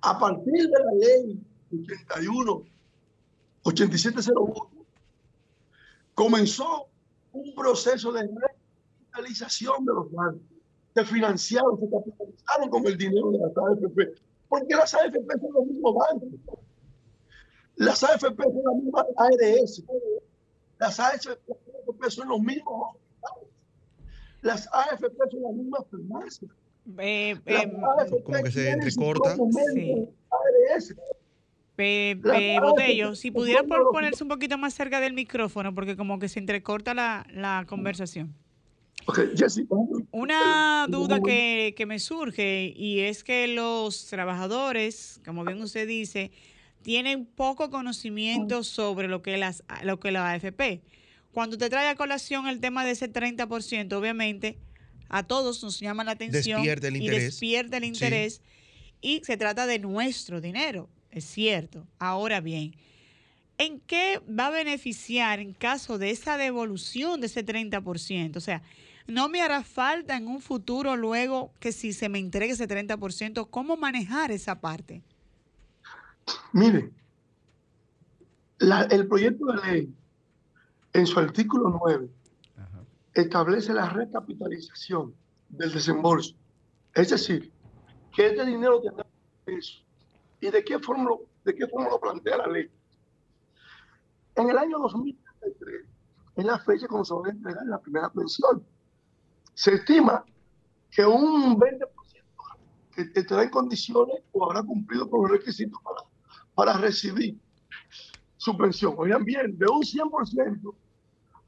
A partir de la ley 81, 8701, comenzó un proceso de revitalización de los bancos. Se financiaron, se capitalizaron con el dinero de las AFP. Porque las AFP son los mismos bancos. Las AFP son las mismas ARS. Las AFP son los mismos. Las AFP son las mismas farmacias. Eh, eh, AFP Como que se entrecorta. ARS. Pe- pe- base Botello, si pudiera por- ponerse un poquito más cerca del micrófono, porque como que se entrecorta la, la conversación. Ok, Jessy, vamos. Una duda que, que me surge y es que los trabajadores, como bien usted dice, tienen poco conocimiento sobre lo que las lo que la AFP. Cuando te trae a colación el tema de ese 30%, obviamente a todos nos llama la atención Despierta el y interés. despierta el Sí. interés y se trata de nuestro dinero, es cierto. Ahora bien, ¿en qué va a beneficiar en caso de esa devolución de ese 30%? O sea, no me hará falta en un futuro luego que si se me entregue ese 30%, ¿cómo manejar esa parte? Mire, el proyecto de ley, en su artículo 9, establece la recapitalización del desembolso. Es decir, que este dinero tendrá peso. ¿Y de qué forma lo, de qué forma lo plantea la ley? En el año 2033 es la fecha cuando se va a entregar la primera pensión. Se estima que un 20% que estará en condiciones o habrá cumplido con los requisitos para, para recibir su pensión. Oigan bien, de un 100%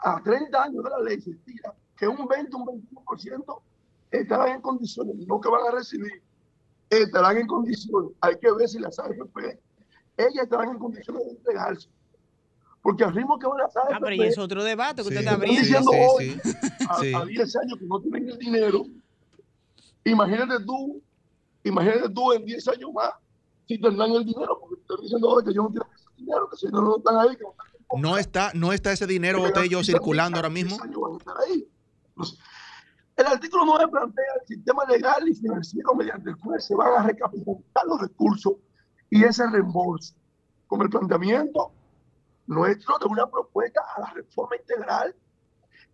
a 30 años de la ley se estima que un 20, un 21% estarán en condiciones, no que van a recibir, estarán en condiciones. Hay que ver si las AFP, ellas estarán en condiciones de entregarse. Porque al ritmo que van las AFP. Ah, pero y es otro debate que usted está abriendo. diciendo hoy, a, 10 años que no tienen el dinero, imagínate tú, imagínate tú en 10 años más, si tendrán el dinero, porque estoy diciendo hoy que yo no tengo ese dinero, que si no, no están ahí. Que no, está, no está ese dinero, Botello, circulando ahora mismo. El artículo 9 plantea el sistema legal y financiero mediante el cual se van a recapitalizar los recursos y ese reembolso, con el planteamiento nuestro de una propuesta a la reforma integral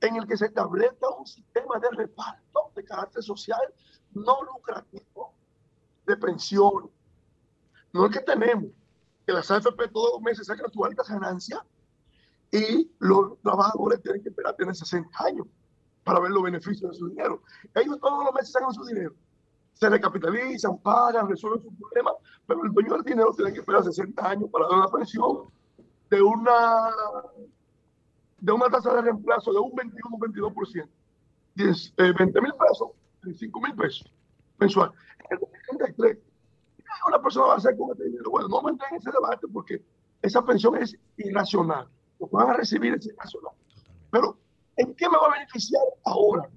en el que se establezca un sistema de reparto de carácter social no lucrativo de pensión. No es que tenemos que las AFP todos los meses sacan su alta ganancia y los trabajadores tienen que esperar tener 60 años para ver los beneficios de su dinero. Ellos todos los meses sacan su dinero, se recapitalizan, pagan, resuelven sus problemas, pero el dueño del dinero tiene que esperar 60 años para dar una pensión de una, de una tasa de reemplazo de un 21 22%. 10, 20 mil pesos, 5 mil pesos mensual. En el 2033, una persona va a hacer con este dinero? Bueno, no me en ese debate porque esa pensión es irracional. Lo van a recibir es irracional. Pero ¿En qué me va a beneficiar ahora?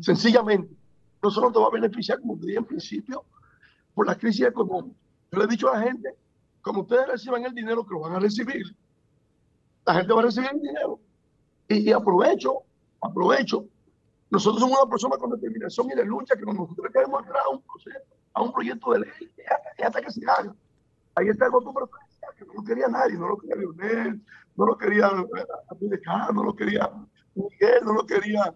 Sencillamente, no solo te va a beneficiar, como te dije en principio, por la crisis económica. Yo le he dicho a la gente, como ustedes reciban el dinero que lo van a recibir, la gente va a recibir el dinero. Y, aprovecho, aprovecho. Nosotros somos una persona con determinación y de lucha que nosotros queremos entrar a un proceso, a un proyecto de ley, y hasta, que se haga. Ahí está el voto que no lo quería nadie, no lo quería Leonel, no lo quería Abdullah, no lo quería Miguel, no lo quería,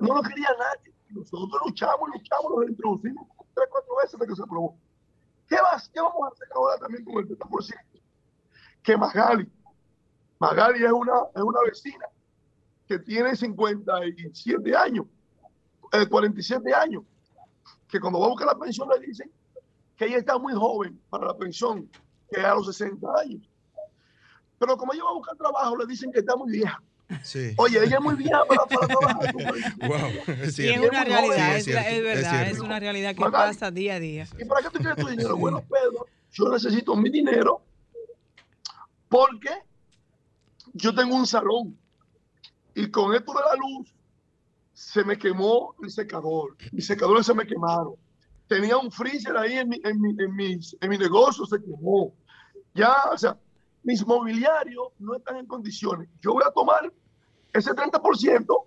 no lo quería nadie. Nosotros luchamos, luchamos, lo introducimos tres, cuatro veces hasta que se aprobó. ¿Qué, vas, ¿Qué vamos a hacer ahora también con el 30%? Que Magali, Magali es una, es una vecina que tiene 57 años, eh, 47 años, que cuando va a buscar la pensión le dicen que ella está muy joven para la pensión, que a los 60 años. Pero como ella va a buscar trabajo, le dicen que está muy vieja. Sí. Oye, ella es muy vieja para, trabajar. wow, es, es una realidad, es, verdad, es, una realidad que pasa día a día. ¿Y para qué tú quieres tu dinero? Bueno, Pedro, yo necesito mi dinero porque yo tengo un salón y con esto de la luz se me quemó el secador. Mis secadores se me quemaron. Tenía un freezer ahí en mi, en mi, en mi, en mi negocio, se quemó. Ya, o sea, mis mobiliarios no están en condiciones. Yo voy a tomar ese 30%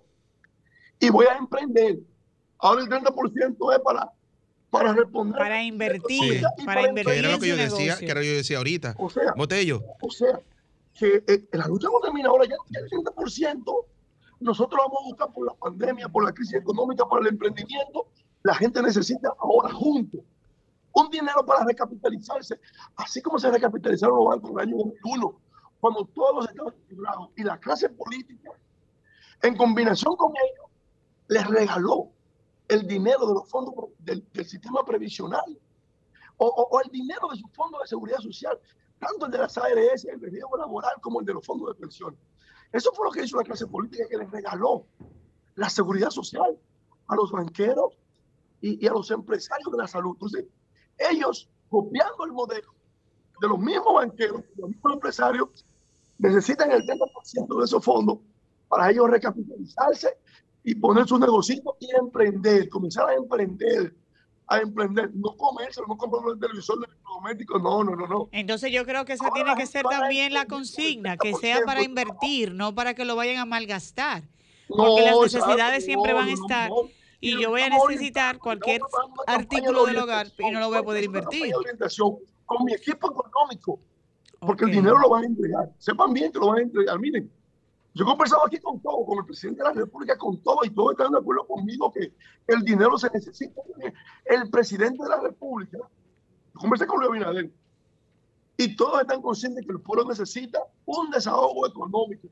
y voy a emprender. Ahora el 30% es para, para responder. Para invertir. Para, invertir. Que era lo que yo decía, que era yo decía ahorita. O sea, Botello. O sea, que eh, la lucha no termina ahora, ya el 30%. Nosotros vamos a buscar por la pandemia, por la crisis económica, por el emprendimiento. La gente necesita ahora juntos un dinero para recapitalizarse, así como se recapitalizaron los bancos en el año 2001, cuando todos los estados quebrados y la clase política, en combinación con ellos, les regaló el dinero de los fondos del, sistema previsional o, el dinero de su fondo de seguridad social, tanto el de las ARS, el de laboral, como el de los fondos de pensión. Eso fue lo que hizo la clase política que les regaló la seguridad social a los banqueros y, y a los empresarios de la salud. Entonces, ellos, copiando el modelo de los mismos banqueros, de los mismos empresarios, necesitan el 30% de esos fondos para ellos recapitalizarse y poner su negocio y emprender, comenzar a emprender, a emprender, no comerse, no comprar el televisor doméstico, no, no, no, no. Entonces yo creo que esa tiene que ser también la consigna, que sea para invertir, no para que lo vayan a malgastar. Porque las necesidades exacto, siempre no, van a estar. no. Y yo voy a necesitar cualquier artículo de del hogar y no lo voy a poder invertir. orientación con mi equipo económico, porque el dinero lo van a entregar. Sepan bien que lo van a entregar. Miren, yo he conversado aquí con todo, con el presidente de la República, con todo, y todos están de acuerdo conmigo que el dinero se necesita. El presidente de la República, yo conversé con Luis Abinader, y todos están conscientes que el pueblo necesita un desahogo económico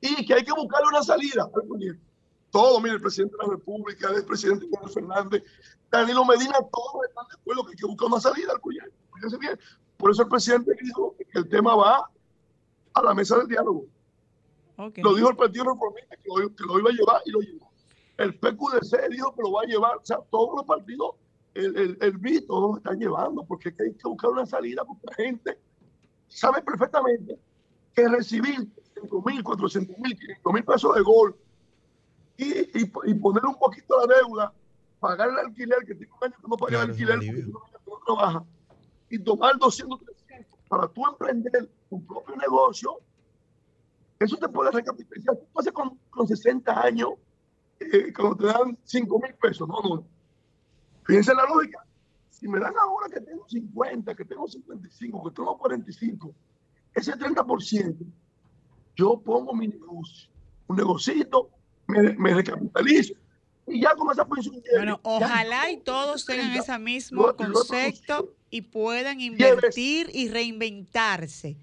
y que hay que buscarle una salida al proyecto. Todo, mire, el presidente de la República, el presidente Miguel Fernández, Danilo Medina, todos están de acuerdo que hay que buscar una salida al bien. Por eso el presidente dijo que el tema va a la mesa del diálogo. Lo dijo el Partido Reformista, que lo, que lo iba a llevar y lo llevó. El PQDC dijo que lo va a llevar. O sea, todos los partidos, el, el, el BI, todos lo están llevando, porque hay que buscar una salida, porque la gente sabe perfectamente que recibir 5 mil, 400 mil, 500 mil pesos de gol y, y, y poner un poquito la deuda, pagar el alquiler, que tiene un año que no paga Claro, el alquiler, porque no trabaja, y tomar 200, 300 para tú emprender tu propio negocio, eso te puede recapitalizar. Tú haces con, con 60 años, eh, cuando te dan 5 mil pesos, no, no. Fíjense la lógica. Si me dan ahora que tengo 50, que tengo 55, que tengo 45, ese 30%, yo pongo mi negocio, un negocito, me, me recapitalizo y ya con esa pensión. llegue, Bueno, ya ojalá y todos tengan 30, ese mismo concepto y puedan invertir y reinventarse.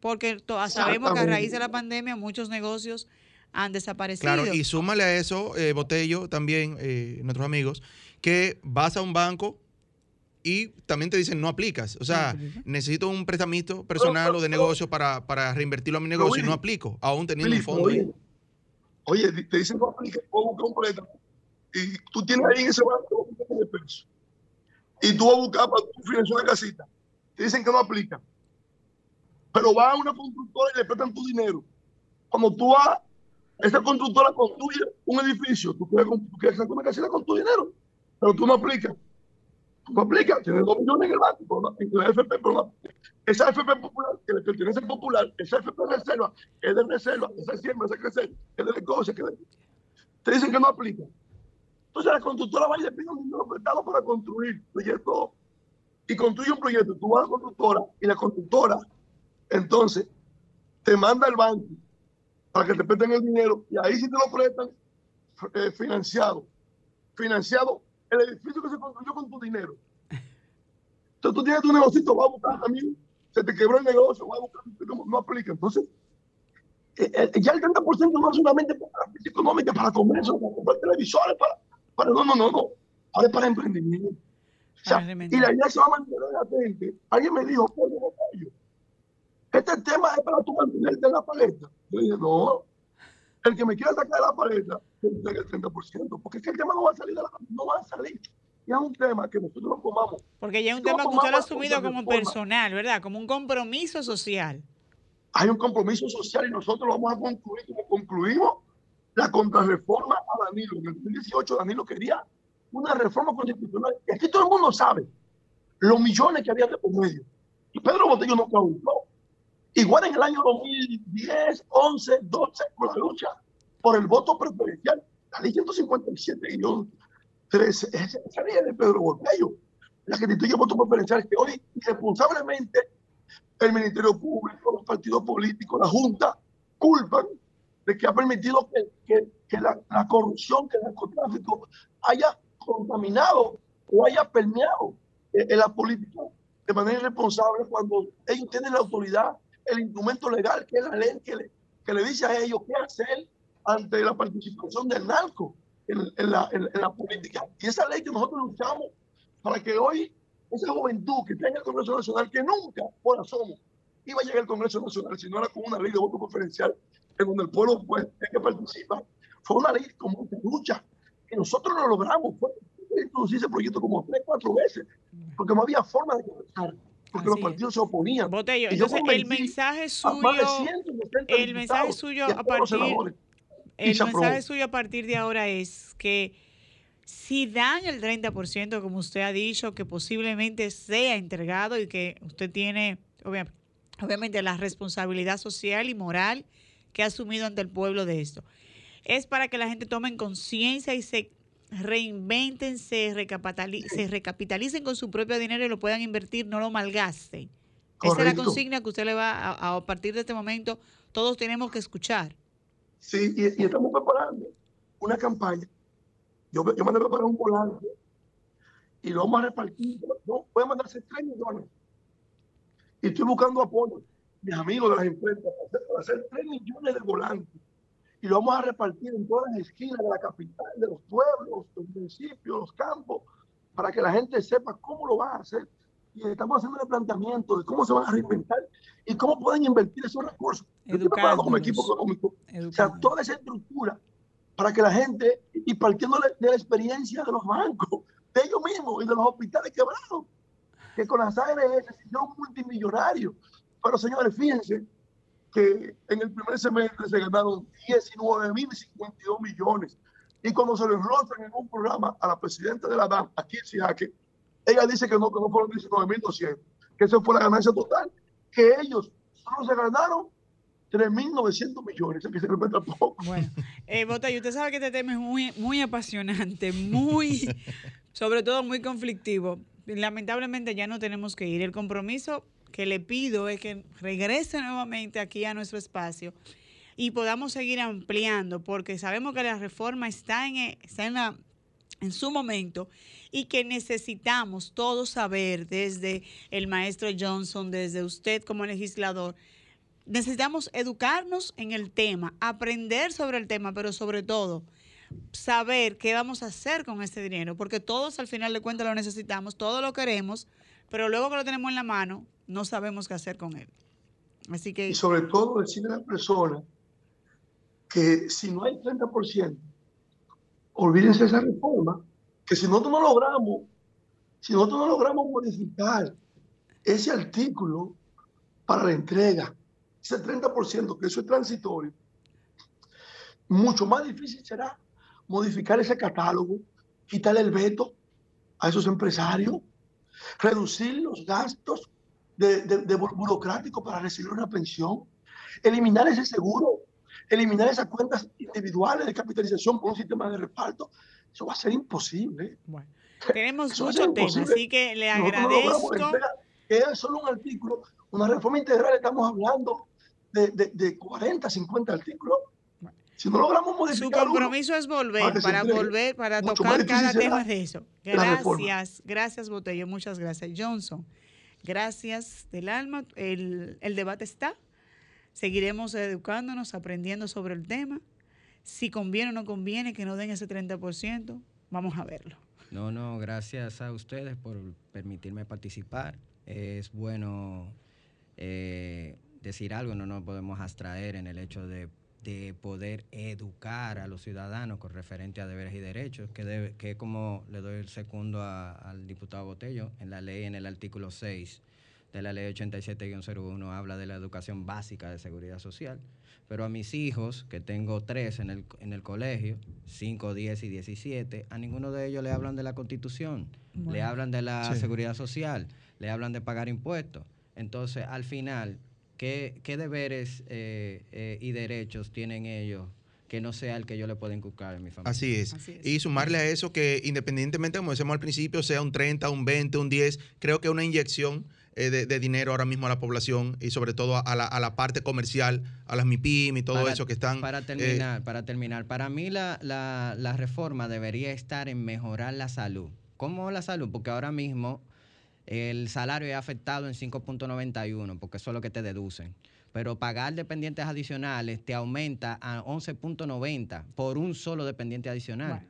Porque to- sabemos que a raíz de la pandemia muchos negocios han desaparecido. Claro, y súmale a eso, eh, Botello, también, eh, nuestros amigos, que vas a un banco y también te dicen no aplicas. O sea, necesito un prestamito personal o de negocio para, para reinvertirlo a mi negocio y no aplico, aún teniendo un fondo. ahí. Oye, te dicen no aplica, puedo buscar un préstamo. Y tú tienes ahí en ese banco un millón de pesos. Y tú vas a buscar para tu financiar una casita. Te dicen que no aplica. Pero vas a una constructora y le prestan tu dinero. Cuando tú vas, esa constructora construye un edificio. Tú quieres, tú quieres hacer una casita con tu dinero. Pero tú no aplicas. Aplicas. Tienes dos millones en el banco. no- la FP, esa FP popular que le pertenece al popular, esa FP reserva, es de reserva, esa siembra, esa crecer, es de negocio, que te dicen que no aplica. Entonces la constructora va y le pide un dinero prestado para construir proyectos y construye un proyecto. Tú vas a la constructora y la constructora entonces te manda al banco para que te presten el dinero y ahí sí te lo prestan eh, financiado. Financiado el edificio que se construyó con tu dinero. Entonces tú tienes tu negocio, vas a buscar también, se te quebró el negocio, vas a buscar, no, no aplica. Entonces, eh, eh, ya el 30% no es solamente para la económica, para comercio, para comprar televisores, para, para no, no, no, no. Ahora es para emprendimiento. O sea, y la idea se va a mantener latente. Alguien me dijo, Pedro Botello, este tema es para tú mantenerte en la paleta. Yo dije, no, el que me quiera sacar de la paleta, que me entregue el 30%, porque es que el tema no va a salir, de la, no va a salir. Y es un tema que nosotros lo tomamos. Porque ya es un tema que usted lo ha asumido como personal, ¿verdad? Como un compromiso social. Hay un compromiso social y nosotros lo vamos a concluir como concluimos la contrarreforma a Danilo. En el 2018 Danilo quería una reforma constitucional. Y aquí todo el mundo sabe los millones que había de por medio. Y Pedro Botello no claudicó. Igual en el año 2010, 11, 12, con la lucha por el voto preferencial, la ley 157 guion 13, esa ley es de Pedro Botello, la que instituye el voto preferencial, que hoy irresponsablemente el Ministerio Público, los partidos políticos, la Junta, culpan de que ha permitido que, que- que la, la corrupción, que el narcotráfico haya contaminado o haya permeado eh, en la política de manera irresponsable cuando ellos tienen la autoridad, el instrumento legal, que es la ley que le, que le dice a ellos qué hacer ante la participación del narco en, en la, en- en la política. Y esa ley que nosotros luchamos para que hoy esa juventud que está en el Congreso Nacional, que nunca por asomo iba a llegar al Congreso Nacional, si no era con una ley de voto preferencial, en donde el pueblo pues, es que participa, fue una ley con mucha lucha, que nosotros lo logramos, fue introducir ese proyecto como tres, cuatro veces, porque no había forma de comenzar, porque los partidos se oponían. Botello, entonces el mensaje a de suyo, 160 el mensaje suyo a los partir, el mensaje suyo a partir de ahora es que si dan el 30%, como usted ha dicho, que posiblemente sea entregado y que usted tiene, obvia- obviamente, la responsabilidad social y moral que ha asumido ante el pueblo de esto. es para que la gente tome conciencia y se reinventen, se, se recapitalicen con su propio dinero y lo puedan invertir, no lo malgasten. Esa es la consigna que usted le va a, a, partir de este momento, todos tenemos que escuchar. Sí, y, estamos preparando una campaña. Yo, yo mandé a preparar un volante y lo vamos a repartir. No, voy a mandarse 3 millones. Y estoy buscando apoyo, mis amigos de las empresas, para hacer, 3 millones de volantes. Y lo vamos a repartir en todas las esquinas de la capital, de los pueblos, los municipios, los campos, para que la gente sepa cómo lo va a hacer y estamos haciendo el planteamiento de cómo se van a reinventar y cómo pueden invertir esos recursos. Yo estoy preparando como equipo económico. O sea, toda esa estructura para que la gente, y partiendo de la experiencia de los bancos, de ellos mismos y de los hospitales quebrados, que con las ARS son multimillonarios. Pero señores, fíjense que en el primer semestre se ganaron 19.052 millones. Y cuando se les rostran en un programa a la presidenta de la DAM, aquí en Siaque, ella dice que no, que no fueron 19.200, que eso fue la ganancia total, que ellos solo se ganaron 3.900 millones, que se poco. Bueno, eh, Bota, y usted sabe que este tema es muy, muy apasionante, muy, sobre todo muy conflictivo. Lamentablemente ya no tenemos que ir. El compromiso que le pido es que regrese nuevamente aquí a nuestro espacio y podamos seguir ampliando, porque sabemos que la reforma está en, está en, la, en su momento y que necesitamos todos saber desde el maestro Johnson, desde usted como legislador, necesitamos educarnos en el tema, aprender sobre el tema, pero sobre todo saber qué vamos a hacer con este dinero, porque todos al final de cuentas lo necesitamos, todos lo queremos, pero luego que lo tenemos en la mano, no sabemos qué hacer con él. Así que... Y sobre todo decirle a la persona que si no hay 30%, olvídense esa reforma, que si nosotros no logramos, si nosotros no logramos modificar ese artículo para la entrega, ese 30%, que eso es transitorio, mucho más difícil será modificar ese catálogo, quitarle el veto a esos empresarios, reducir los gastos de, de, burocráticos para recibir una pensión, eliminar ese seguro, eliminar esas cuentas individuales de capitalización por un sistema de reparto. Eso va a ser imposible. Bueno, tenemos muchos temas, así que le agradezco. que es solo un artículo, una reforma integral, estamos hablando de, de, de 40, 50 artículos. Si no logramos modificar Su compromiso es volver, para, volver, para tocar cada tema de eso. Gracias, gracias Botello, muchas gracias. Johnson, gracias del alma. El, el debate está. Seguiremos educándonos, aprendiendo sobre el tema si conviene o no conviene que nos den ese 30%, vamos a verlo. No, no, gracias a ustedes por permitirme participar. Es bueno eh, decir algo, no nos podemos abstraer en el hecho de, poder educar a los ciudadanos con referente a deberes y derechos, que, debe, que como le doy el segundo al diputado Botello, en la ley, en el artículo 6 de la ley 87-01, habla de la educación básica de seguridad social pero a mis hijos, que tengo tres en el, en el colegio, 5, 10 y 17, a ninguno de ellos le hablan de la constitución, le hablan de la seguridad social, le hablan de pagar impuestos. Entonces, al final, ¿qué, deberes eh, eh, y derechos tienen ellos que no sea el que yo le pueda inculcar en mi familia. Así es. Y sumarle a eso que independientemente, como decíamos al principio, sea un 30, un 20, un 10, creo que una inyección eh, de, dinero ahora mismo a la población y sobre todo a la, a la parte comercial, a las MIPIM y todo eso que están... Para eh, terminar, para terminar, para mí la, la, la reforma debería estar en mejorar la salud. ¿Cómo la salud? Porque ahora mismo el salario es afectado en 5.91, porque eso es lo que te deducen. Pero pagar dependientes adicionales te aumenta a 11.90 por un solo dependiente adicional.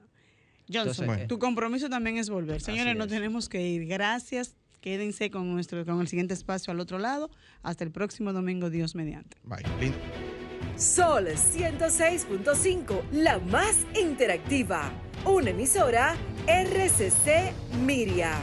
Johnson, tu compromiso también es volver. Señores, no tenemos que ir. Gracias Quédense con, nuestro, con el siguiente espacio al otro lado. Hasta el próximo domingo, Dios mediante. Bye. Sol 106.5, la más interactiva. Una emisora RCC Miria.